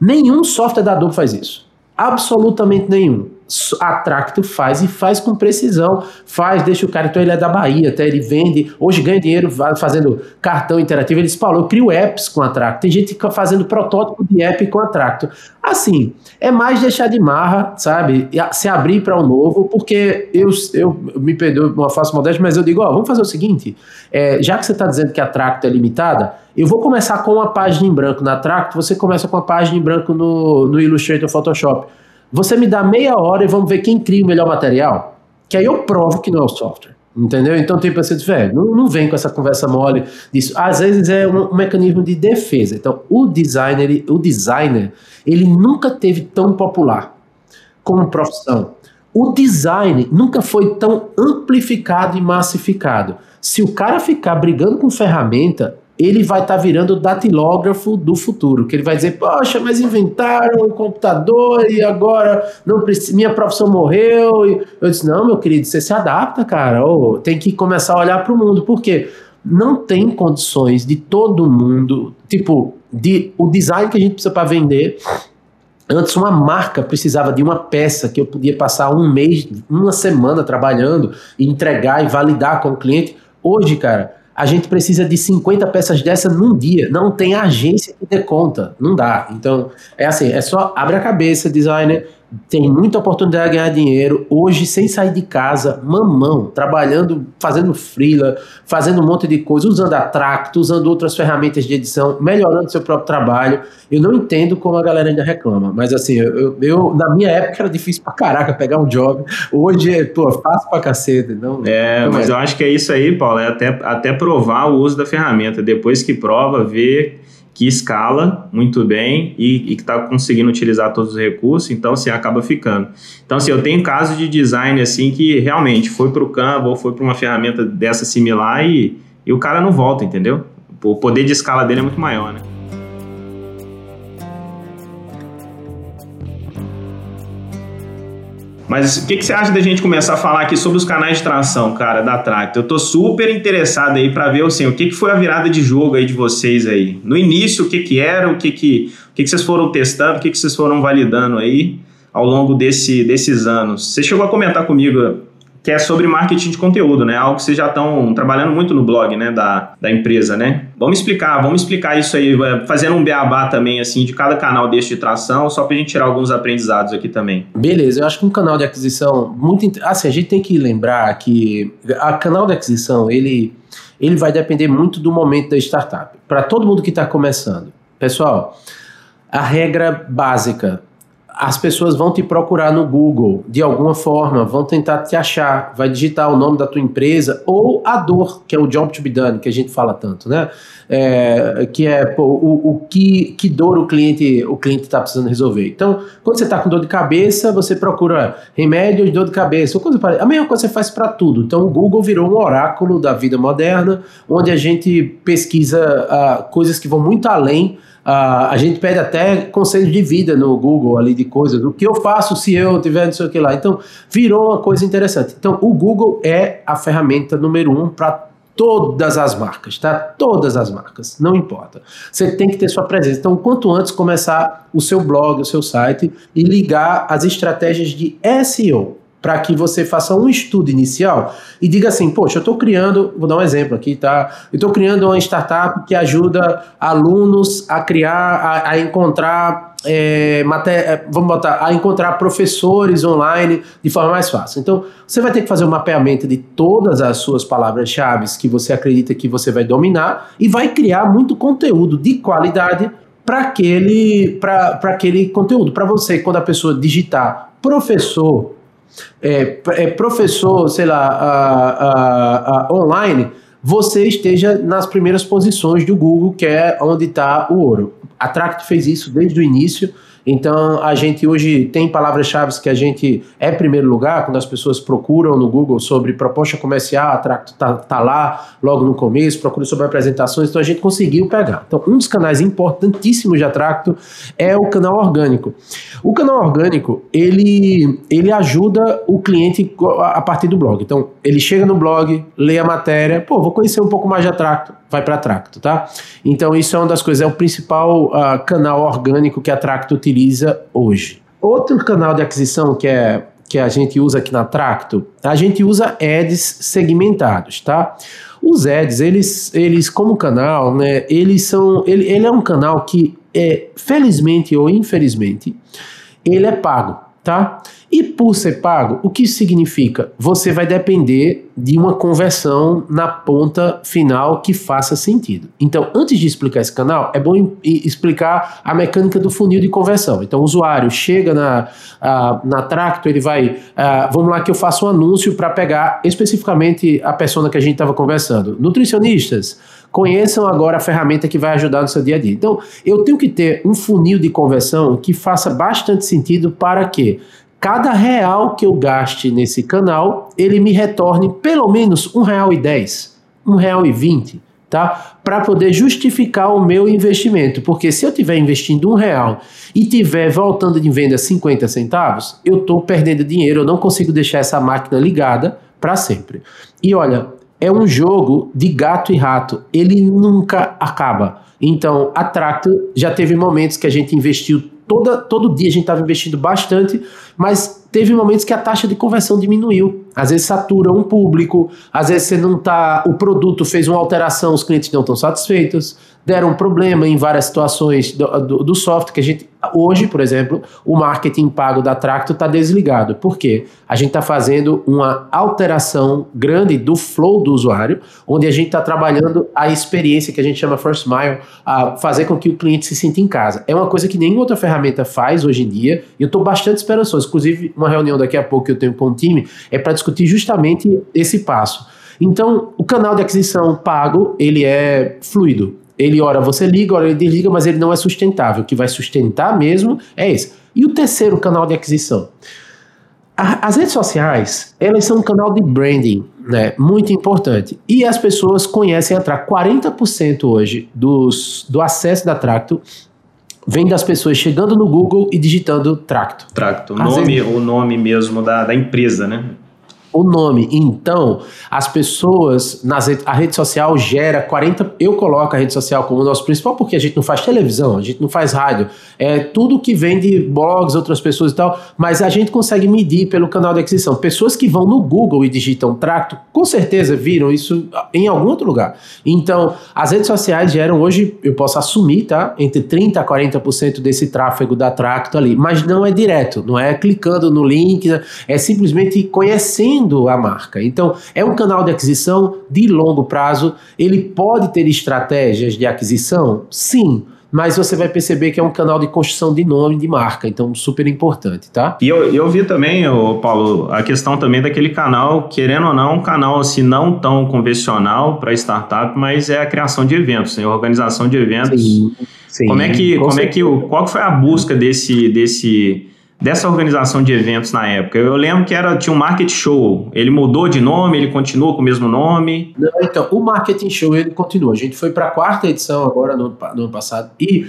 Nenhum software da Adobe faz isso. Absolutamente nenhum a Tracto faz e faz com precisão. Faz, deixa o cara, então ele é da Bahia, até ele vende, hoje ganha dinheiro fazendo cartão interativo. Ele disse, Paulo, eu crio apps com a Tracto. Tem gente que fica fazendo protótipo de app com a Tracto. Assim, é mais deixar de marra, sabe? Se abrir para um novo, porque eu, eu me perdoe uma face modéstia, mas eu digo, ó, vamos fazer o seguinte, é, já que você está dizendo que a Tracto é limitada, eu vou começar com uma página em branco na Tracto, você começa com uma página em branco no, no Illustrator Photoshop. Você me dá meia hora e vamos ver quem cria o melhor material? Que aí eu provo que não é o software. Entendeu? Então tem pessoas que velho, não, não vem com essa conversa mole disso. Às vezes é um, um mecanismo de defesa. Então o designer, ele, o designer, ele nunca teve tão popular como profissão. O design nunca foi tão amplificado e massificado. Se o cara ficar brigando com ferramenta, ele vai estar tá virando o datilógrafo do futuro, que ele vai dizer, poxa, mas inventaram um computador e agora não minha profissão morreu. E eu disse, não, meu querido, você se adapta, cara, ou tem que começar a olhar para o mundo, porque não tem condições de todo mundo, tipo, de o design que a gente precisa para vender. Antes uma marca precisava de uma peça que eu podia passar um mês, uma semana trabalhando e entregar e validar com o cliente. Hoje, cara, a gente precisa de 50 peças dessa num dia. Não tem agência que dê conta. Não dá. Então, é assim, é só abre a cabeça, designer, tem muita oportunidade de ganhar dinheiro hoje sem sair de casa, mamão, trabalhando, fazendo freela, fazendo um monte de coisa, usando a Tracto, usando outras ferramentas de edição, melhorando seu próprio trabalho. Eu não entendo como a galera ainda reclama, mas assim, eu, eu na minha época era difícil pra caraca pegar um job. Hoje é, pô, fácil pra cacete. Não, é, não mas é. eu acho que é isso aí, Paulo, é até, até provar o uso da ferramenta. Depois que prova, ver que escala muito bem e, e que está conseguindo utilizar todos os recursos, então assim, acaba ficando. Então, assim, eu tenho casos de design assim que realmente foi para o Canva ou foi para uma ferramenta dessa similar e, e o cara não volta, entendeu? O poder de escala dele é muito maior, né? Mas o que, que, você acha da gente começar a falar aqui sobre os canais de tração, cara, da Tractor? Eu tô super interessado aí para ver assim, o que, que foi a virada de jogo aí de vocês aí. No início, o que que era, o que que, o que, que vocês foram testando, o que, que vocês foram validando aí ao longo desse, desses anos. Você chegou a comentar comigo que é sobre marketing de conteúdo, né? Algo que vocês já estão trabalhando muito no blog, né? Da, da empresa, né? Vamos explicar, vamos explicar isso aí, é, fazendo um beabá também, assim, de cada canal deste de tração, só para a gente tirar alguns aprendizados aqui também. Beleza, eu acho que um canal de aquisição muito... Assim, a gente tem que lembrar que a canal de aquisição, ele, ele vai depender muito do momento da startup. Para todo mundo que está começando. Pessoal, a regra básica as pessoas vão te procurar no Google de alguma forma, vão tentar te achar, vai digitar o nome da tua empresa ou a dor, que é o job to be done, que a gente fala tanto, né? É, que é pô, o, o que, que dor o cliente o cliente está precisando resolver. Então, quando você está com dor de cabeça, você procura remédio de dor de cabeça. Ou coisa a mesma coisa você faz para tudo. Então, o Google virou um oráculo da vida moderna, onde a gente pesquisa uh, coisas que vão muito além Uh, a gente pede até conselhos de vida no Google ali de coisas. O que eu faço se eu tiver não sei o que lá. Então, virou uma coisa interessante. Então, o Google é a ferramenta número um para todas as marcas, tá? Todas as marcas, não importa. Você tem que ter sua presença. Então, quanto antes começar o seu blog, o seu site e ligar as estratégias de SEO para que você faça um estudo inicial e diga assim, poxa, eu estou criando, vou dar um exemplo aqui, tá? Eu estou criando uma startup que ajuda alunos a criar, a, a encontrar, é, é, vamos botar, a encontrar professores online de forma mais fácil. Então, você vai ter que fazer um mapeamento de todas as suas palavras-chave que você acredita que você vai dominar e vai criar muito conteúdo de qualidade para aquele, aquele conteúdo. Para você, quando a pessoa digitar professor é, é professor, sei lá, a, a, a, online, você esteja nas primeiras posições do Google, que é onde está o ouro. A Tract fez isso desde o início então, a gente hoje tem palavras-chave que a gente é primeiro lugar, quando as pessoas procuram no Google sobre proposta comercial, a Tracto tá, tá lá logo no começo, procura sobre apresentações, então a gente conseguiu pegar. Então, um dos canais importantíssimos de Atracto é o canal orgânico. O canal orgânico, ele, ele ajuda o cliente a partir do blog. Então, ele chega no blog, lê a matéria, pô, vou conhecer um pouco mais de Atracto, vai para Tracto, tá? Então, isso é uma das coisas, é o principal uh, canal orgânico que a Tracto utiliza hoje. Outro canal de aquisição que é que a gente usa aqui na Tracto, a gente usa ads segmentados, tá? Os ads, eles, eles como canal, né, eles são, ele, ele é um canal que, é, felizmente ou infelizmente, ele é pago, tá? E por ser pago, o que significa? Você vai depender de uma conversão na ponta final que faça sentido. Então, antes de explicar esse canal, é bom explicar a mecânica do funil de conversão. Então, o usuário chega na, na Tracto, ele vai. vamos lá que eu faço um anúncio para pegar especificamente a pessoa que a gente estava conversando. Nutricionistas, conheçam agora a ferramenta que vai ajudar no seu dia a dia. Então, eu tenho que ter um funil de conversão que faça bastante sentido para que cada real que eu gaste nesse canal, ele me retorne pelo menos um real e dez, um real e vinte, tá? Para poder justificar o meu investimento, porque se eu estiver investindo um real e tiver voltando de venda 50 centavos, eu estou perdendo dinheiro, eu não consigo deixar essa máquina ligada para sempre. E olha, é um jogo de gato e rato, ele nunca acaba. Então, a Tracto já teve momentos que a gente investiu toda, todo dia a gente estava investindo bastante, mas teve momentos que a taxa de conversão diminuiu. Às vezes satura um público, às vezes você não tá, o produto fez uma alteração, os clientes não estão satisfeitos, deram problema em várias situações do, do, do software que a gente hoje, por exemplo, o marketing pago da Tracto está desligado. Por quê? A gente está fazendo uma alteração grande do flow do usuário, onde a gente está trabalhando a experiência que a gente chama first mile, a fazer com que o cliente se sinta em casa. É uma coisa que nenhuma outra ferramenta faz hoje em dia, e eu estou bastante esperançoso. Inclusive, uma reunião daqui a pouco que eu tenho com o time é para discutir justamente esse passo. Então, o canal de aquisição pago, ele é fluido. Ele, ora, você liga, ora, ele desliga, mas ele não é sustentável. O que vai sustentar mesmo é esse. E o terceiro canal de aquisição? as redes sociais, elas são um canal de branding, né? Muito importante. E as pessoas conhecem a Tracto. 40% hoje dos, do acesso da Tracto vem das pessoas chegando no Google e digitando Tracto. Tracto, o nome, o nome mesmo da, da empresa, né? O nome. Então, as pessoas, nas, a rede social gera 40. Eu coloco a rede social como nosso principal porque a gente não faz televisão, a gente não faz rádio. É tudo que vem de blogs, outras pessoas e tal, mas a gente consegue medir pelo canal de aquisição. Pessoas que vão no Google e digitam tracto, com certeza viram isso em algum outro lugar. Então, as redes sociais geram hoje, eu posso assumir, tá? Entre 30% a 40% desse tráfego da tracto ali, mas não é direto, não é clicando no link, é simplesmente conhecendo a marca. Então, é um canal de aquisição de longo prazo. Ele pode ter estratégias de aquisição? Sim. mas você vai perceber que é um canal de construção de nome, de marca, então super importante, tá? E eu, eu vi também, ô Paulo, a questão também daquele canal, querendo ou não, um canal assim não tão convencional para startup, mas é a criação de eventos, né? organização de eventos. Sim, sim, como é que, como é que o, qual foi a busca desse desse dessa organização de eventos na época? Eu lembro que era tinha um market show. Ele mudou de nome, ele continua com o mesmo nome? Não, então, o marketing show ele continua. A gente foi para a quarta edição agora no, no ano passado e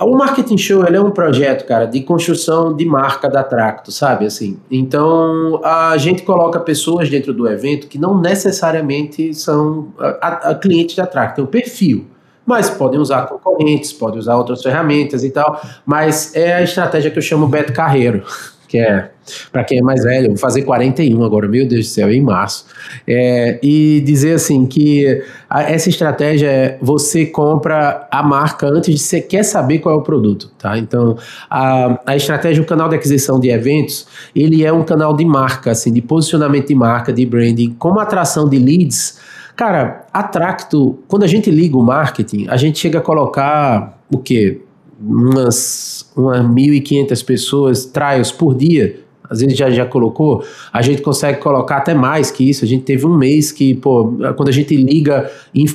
o Marketing Show ele é um projeto, cara, de construção de marca da Tracto, sabe? Assim, então a gente coloca pessoas dentro do evento que não necessariamente são a, a clientes da Tracto, tem um perfil mas podem usar concorrentes, podem usar outras ferramentas e tal, mas é a estratégia que eu chamo Beto Carreiro, <laughs> que é, para quem é mais velho, vou fazer 41 agora, meu Deus do céu, em março, é, e dizer assim que a, essa estratégia é você compra a marca antes de você quer saber qual é o produto, tá? Então, a, a estratégia, o canal de aquisição de eventos, ele é um canal de marca, assim, de posicionamento de marca, de branding, como atração de leads, Cara, a Tracto, quando a gente liga o marketing, a gente chega a colocar o quê? Umas, umas 1.500 pessoas, trials por dia. Às vezes já, já colocou, a gente consegue colocar até mais que isso. A gente teve um mês que, pô, quando a gente liga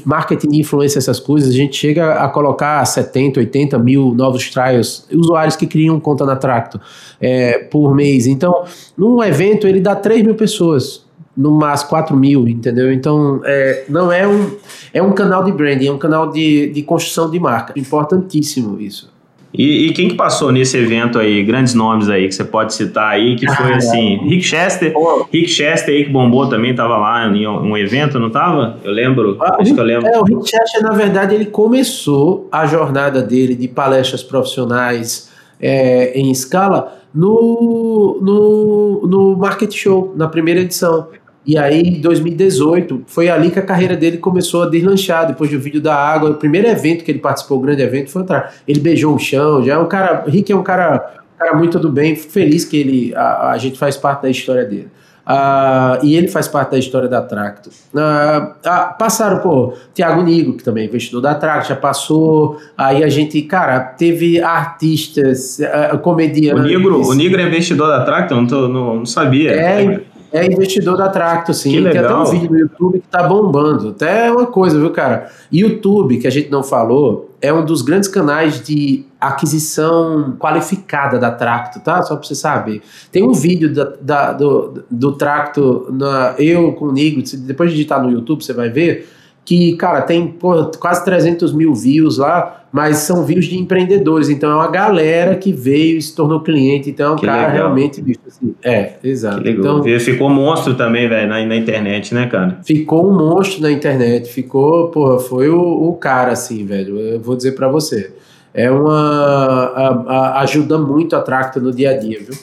marketing de influência, essas coisas, a gente chega a colocar 70, 80 mil novos trials, usuários que criam conta na Tracto é, por mês. Então, num evento, ele dá 3 mil pessoas no mais 4 mil, entendeu? Então, é, não é um, é um canal de branding, é um canal de, de construção de marca. Importantíssimo isso. E, e, quem que passou nesse evento aí, grandes nomes aí que você pode citar aí, que foi ah, assim, é. Rick Chester, oh. Rick Chester aí que bombou também, tava lá em um evento, não tava? Eu lembro, ah, acho Rick, que eu lembro. É, o Rick Chester, na verdade, ele começou a jornada dele de palestras profissionais é, em escala no, no, no Market Show, na primeira edição. E aí, em 2018, foi ali que a carreira dele começou a deslanchar, depois do vídeo da água. O primeiro evento que ele participou, o grande evento, foi entrar. Ele beijou o chão, já é um cara. Rick é um cara, cara muito do bem, fico feliz que ele, a, a gente faz parte da história dele. Uh, e ele faz parte da história da Tracto. Uh, uh, passaram, pô, Tiago Nigo, que também é investidor da Tracto, já passou. Aí a gente, cara, teve artistas, comediantes. O Negro, o Negro é investidor da Tracto? Não, tô, não, não sabia. É, é investidor da Tracto, sim. Que Tem até um vídeo no YouTube que tá bombando. Até uma coisa, viu, cara? YouTube, que a gente não falou, é um dos grandes canais de aquisição qualificada da Tracto, tá? Só pra você saber. Tem um vídeo da, da do, do Tracto, na, eu com o Nigo, depois de digitar no YouTube, você vai ver que, cara, tem pô, quase 300 mil views lá, mas são views de empreendedores. Então é uma galera que veio e se tornou cliente. Então é um que cara legal. realmente visto assim. É, exato. Então, ficou monstro também, velho, na, na, internet, né, cara? Ficou um monstro na internet. Ficou, porra, foi o, o cara, assim, velho. Eu vou dizer para você. É uma. A, a, ajuda muito a Tracta no dia a dia, viu?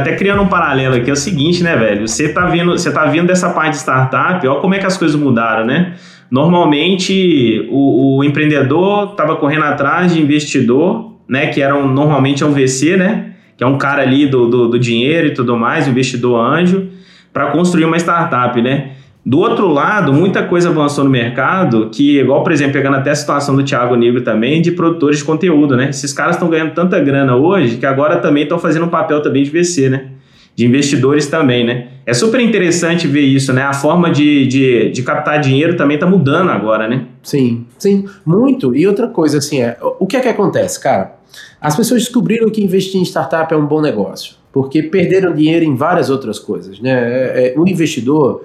Até criando um paralelo aqui, é o seguinte, né, velho? Você tá vindo, você tá vindo dessa parte de startup, olha como é que as coisas mudaram, né? Normalmente o, o empreendedor estava correndo atrás de investidor, né? Que era um, normalmente é um VC, né? Que é um cara ali do, do, do dinheiro e tudo mais, investidor anjo, para construir uma startup, né? Do outro lado, muita coisa avançou no mercado que, igual, por exemplo, pegando até a situação do Thiago Negro também, de produtores de conteúdo, né? Esses caras estão ganhando tanta grana hoje que agora também estão fazendo um papel também de VC, né? De investidores também, né? É super interessante ver isso, né? A forma de, de, de captar dinheiro também está mudando agora, né? Sim, sim, muito. E outra coisa, assim, é, o que é que acontece, cara? As pessoas descobriram que investir em startup é um bom negócio, porque perderam dinheiro em várias outras coisas, né? É, é, o investidor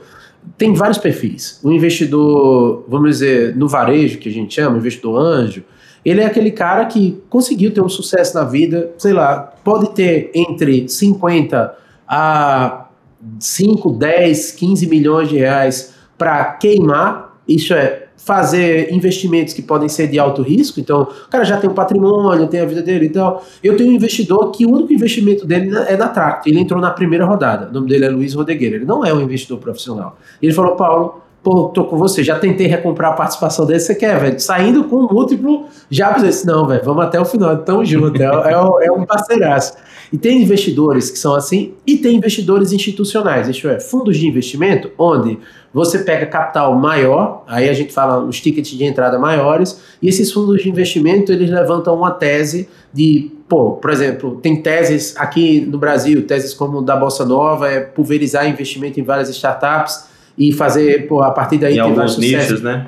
tem vários perfis. O investidor, vamos dizer, no varejo, que a gente chama, investidor anjo, ele é aquele cara que conseguiu ter um sucesso na vida, sei lá, pode ter entre 50 a 5, 10, 15 milhões de reais para queimar, isso é fazer investimentos que podem ser de alto risco, então o cara já tem um patrimônio, tem a vida dele e tal. Eu tenho um investidor que o único investimento dele é na Tract, ele entrou na primeira rodada, o nome dele é Luiz Rodegueira, ele não é um investidor profissional. Ele falou, Paulo, pô, tô com você, já tentei recomprar a participação dele, você quer, velho? Saindo com um múltiplo, já disse, não, velho, vamos até o final, tamo junto, é, é, é um parceiraço. E tem investidores que são assim, e tem investidores institucionais, isto é, fundos de investimento, onde você pega capital maior, aí a gente fala os tickets de entrada maiores, e esses fundos de investimento, eles levantam uma tese de, pô, por exemplo, tem teses aqui no Brasil, teses como da Bolsa Nova, é pulverizar investimento em várias startups, e fazer, pô, a partir daí em alguns nichos, né?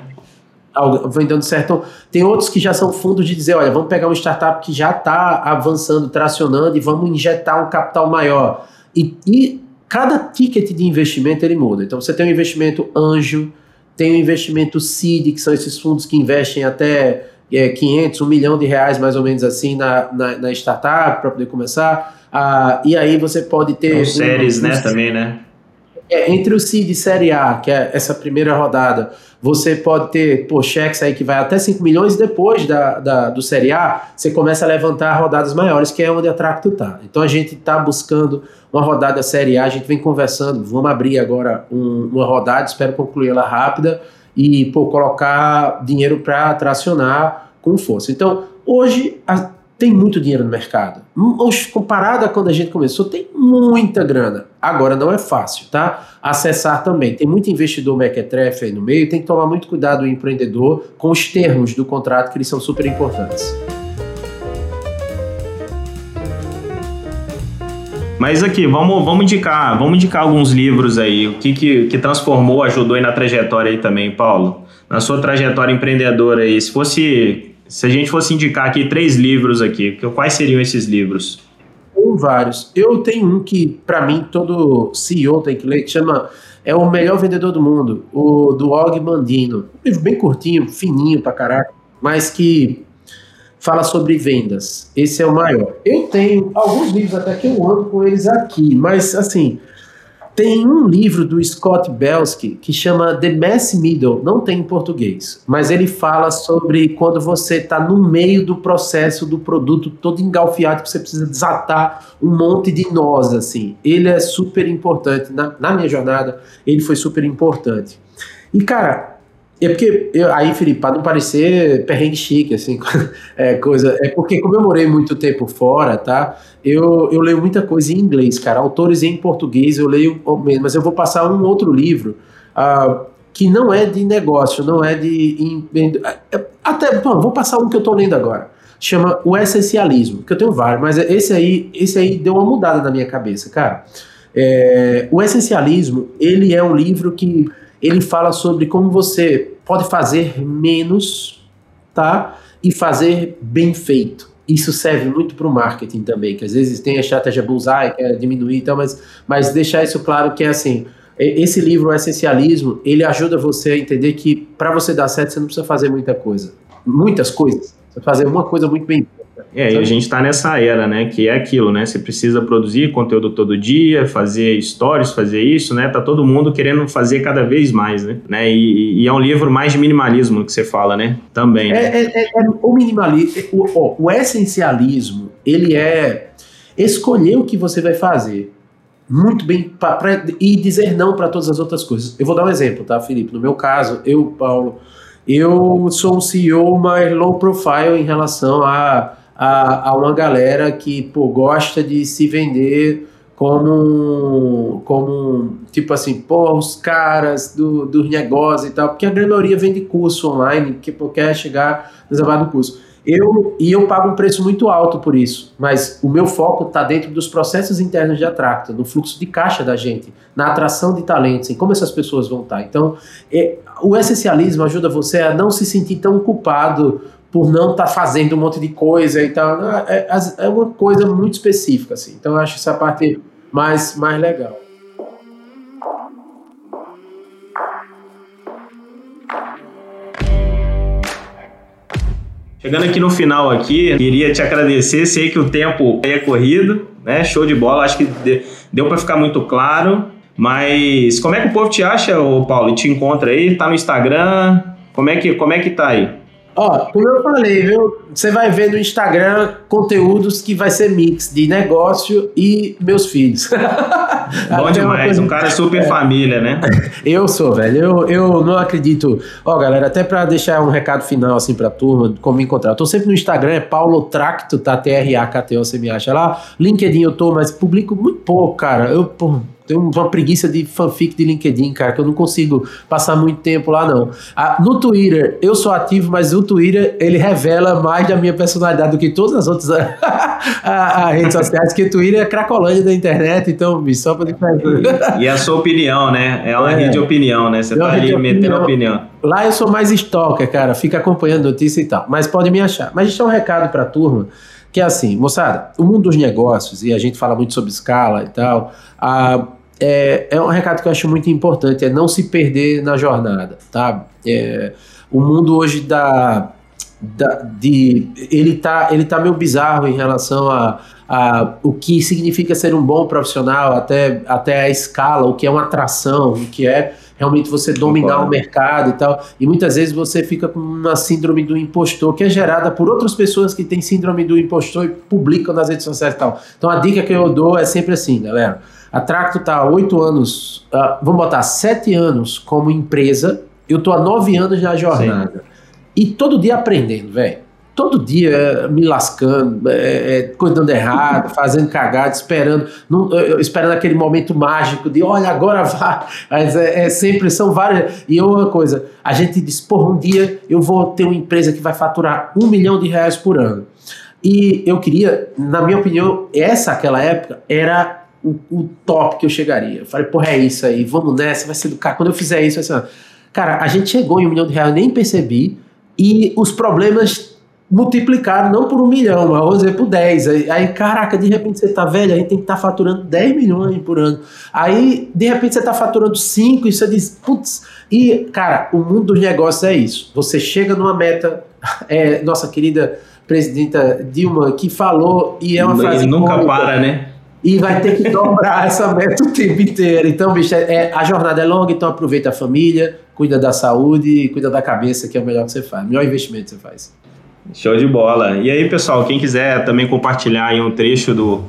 Vem dando certo. Então, tem outros que já são fundos de dizer, olha, vamos pegar uma startup que já está avançando, tracionando e vamos injetar um capital maior. E, e cada ticket de investimento ele muda. Então você tem um investimento anjo, tem um investimento seed, que são esses fundos que investem até é, 500, 1 milhão de reais mais ou menos assim na, na, na startup para poder começar. Ah, e aí você pode ter... Um, séries, né, também, né? É, entre o CID e Série A, que é essa primeira rodada, você pode ter pô, cheques aí que vai até 5 milhões, depois da, da, do Série A, você começa a levantar rodadas maiores, que é onde a Tracto está. Então a gente está buscando uma rodada Série A, a gente vem conversando, vamos abrir agora um, uma rodada, espero concluir ela rápida, e pô, colocar dinheiro para tracionar com força. Então, hoje, a, tem muito dinheiro no mercado. Comparado a quando a gente começou, tem muita grana. Agora não é fácil, tá? Acessar também. Tem muito investidor mequetrefe aí no meio, tem que tomar muito cuidado o empreendedor com os termos do contrato, que eles são super importantes. Mas aqui, vamos, vamos indicar, vamos indicar alguns livros aí. O que, que, que transformou, ajudou aí na trajetória aí também, Paulo? Na sua trajetória empreendedora aí, se fosse se a gente fosse indicar aqui três livros aqui, quais seriam esses livros? Tem vários. Eu tenho um que, para mim, todo CEO tem que ler, que chama É o Melhor Vendedor do Mundo, o do Og Mandino. Um livro bem curtinho, fininho pra caraca, mas que fala sobre vendas. Esse é o maior. Eu tenho alguns livros até que eu ando com eles aqui, mas assim, tem um livro do Scott Belsky que chama The Mass Middle, não tem em português, mas ele fala sobre quando você está no meio do processo do produto todo engalfiado, que você precisa desatar um monte de nós, assim. Ele é super importante. Na, na minha jornada, ele foi super importante. E, cara, é porque, eu, aí, Felipe, para não parecer perrengue chique, assim, <laughs> é, coisa. É porque, como eu morei muito tempo fora, tá? Eu, eu leio muita coisa em inglês, cara. Autores em português eu leio mesmo, mas eu vou passar um outro livro uh, que não é de negócio, não é de. É, até, bom, vou passar um que eu estou lendo agora. Chama O Essencialismo, que eu tenho vários, mas esse aí, esse aí deu uma mudada na minha cabeça, cara. É, o Essencialismo, ele é um livro que ele fala sobre como você pode fazer menos, tá? E fazer bem feito. Isso serve muito para o marketing também, que às vezes tem a estratégia bullseye, que é diminuir e então, tal, mas, mas deixar isso claro que é assim, esse livro, o Essencialismo, ele ajuda você a entender que para você dar certo, você não precisa fazer muita coisa. Muitas coisas. Você fazer uma coisa muito bem é, e a gente está nessa era, né? Que é aquilo, né? Você precisa produzir conteúdo todo dia, fazer stories, fazer isso, né? Tá todo mundo querendo fazer cada vez mais, né? né? E, e é um livro mais de minimalismo que você fala, né? Também. Né? É, é, é, o minimalismo, o, o essencialismo, ele é escolher o que você vai fazer muito bem pra, pra, e dizer não para todas as outras coisas. Eu vou dar um exemplo, tá, Felipe? No meu caso, eu, Paulo, eu sou um CEO mais low profile em relação a a, a uma galera que pô, gosta de se vender como, como tipo assim, pô, os caras do, dos negócios e tal, porque a maioria vende curso online, que pô, quer chegar no do curso. Eu, e eu pago um preço muito alto por isso, mas o meu foco está dentro dos processos internos de Atracta, no fluxo de caixa da gente, na atração de talentos, em como essas pessoas vão estar. Tá. Então, é, o essencialismo ajuda você a não se sentir tão culpado por não estar tá fazendo um monte de coisa e tal. É, é, é, uma coisa muito específica, assim. Então eu acho essa parte mais, mais legal. Chegando aqui no final aqui, queria te agradecer, sei que o tempo é corrido, né? Show de bola, acho que deu para ficar muito claro. Mas como é que o povo te acha, Paulo? Te encontra aí? Tá no Instagram? Como é que, como é que tá aí? Ó, como eu falei, viu? Você vai ver no Instagram conteúdos que vai ser mix de negócio e meus filhos. <laughs> Bom demais, um cara super é. família, né? <laughs> Eu sou, velho. Eu, eu não acredito. Ó, galera, até para deixar um recado final assim pra turma, como me encontrar. Eu tô sempre no Instagram, é Paulo Tracto, tá? T-R-A-K-T-O, você me acha lá. LinkedIn eu tô, mas publico muito pouco, cara. Eu, pô, tenho uma preguiça de fanfic de LinkedIn, cara, que eu não consigo passar muito tempo lá, não. Ah, no Twitter, eu sou ativo, mas o Twitter, ele revela mais da minha personalidade do que todas as outras a, a, a redes sociais, que o Twitter é cracolândia da internet, então, bicho, só pra diferença. E a sua opinião, né? É uma é, rede de opinião, né? Você tá ali metendo opinião. Lá eu sou mais stalker, cara, fica acompanhando notícia e tal, mas pode me achar. Mas deixa um recado pra turma, que é assim, moçada, o mundo dos negócios, e a gente fala muito sobre escala e tal, a, é, é um recado que eu acho muito importante, é não se perder na jornada, tá? É, o mundo hoje da, da, de, ele tá, ele tá meio bizarro em relação a, a o que significa ser um bom profissional, até, até a escala, o que é uma atração, o que é realmente você dominar o mercado e tal. E muitas vezes você fica com uma síndrome do impostor, que é gerada por outras pessoas que têm síndrome do impostor e publicam nas redes sociais e tal. Então a dica que eu dou é sempre assim, galera. A Tracto está há oito anos, uh, vamos botar sete anos como empresa, eu estou há nove anos na jornada. Sim. E todo dia aprendendo, velho todo dia é, me lascando, é, é, errado, <laughs> fazendo cagada, esperando, não, esperando aquele momento mágico de olha, agora vai. Mas é, é, sempre, são várias. E uma coisa, a gente diz, porra, um dia eu vou ter uma empresa que vai faturar um milhão de reais por ano. E eu queria, na minha opinião, essa aquela época era o, o top que eu chegaria. Eu falei, porra, é isso aí, vamos nessa, vai ser do cara. Quando eu fizer isso, vai ser. Cara, a gente chegou em um milhão de reais, eu nem percebi, e os problemas multiplicaram não por um milhão, mas vamos dizer por 10. Aí, aí, caraca, de repente você tá velho, aí tem que estar tá faturando 10 milhões por ano. Aí, de repente, você tá faturando 5 e você diz, putz. E, cara, o mundo dos negócios é isso. Você chega numa meta, <laughs> é, nossa querida presidenta Dilma que falou, e é uma frase. E nunca cômica, para, né? E vai ter que dobrar <laughs> essa meta o tempo inteiro. Então, bicho, é, é, a jornada é longa, então aproveita a família, cuida da saúde, cuida da cabeça, que é o melhor que você faz. O melhor investimento que você faz. Show de bola. E aí, pessoal, quem quiser também compartilhar aí um trecho do,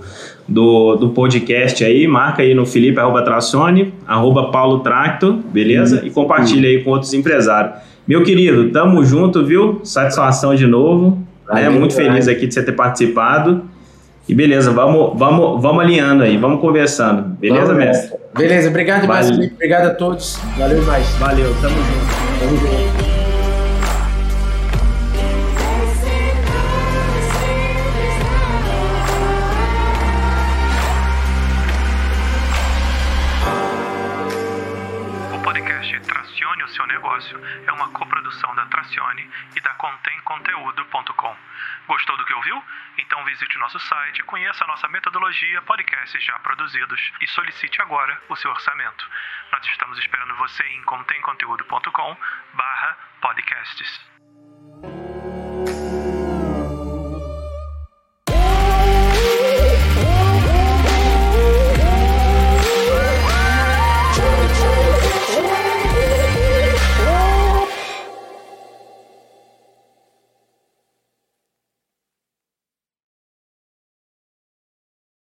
do, do podcast aí, marca aí no Felipe, arroba Tracione, arroba Paulo Tracto, beleza? E compartilha aí com outros empresários. Meu querido, tamo junto, viu? Satisfação de novo. Valeu, né? Muito feliz aqui de você ter participado. E beleza, vamos, vamos, vamos alinhando aí, vamos conversando. Beleza, vamos, mestre? Beleza, obrigado demais, Felipe. Obrigado a todos. Valeu mais. Valeu, tamo junto. Tamo junto. E da contemconteúdo.com. Gostou do que ouviu? Então visite nosso site, conheça a nossa metodologia, podcasts já produzidos e solicite agora o seu orçamento. Nós estamos esperando você em contemconteúdo.com barra podcasts.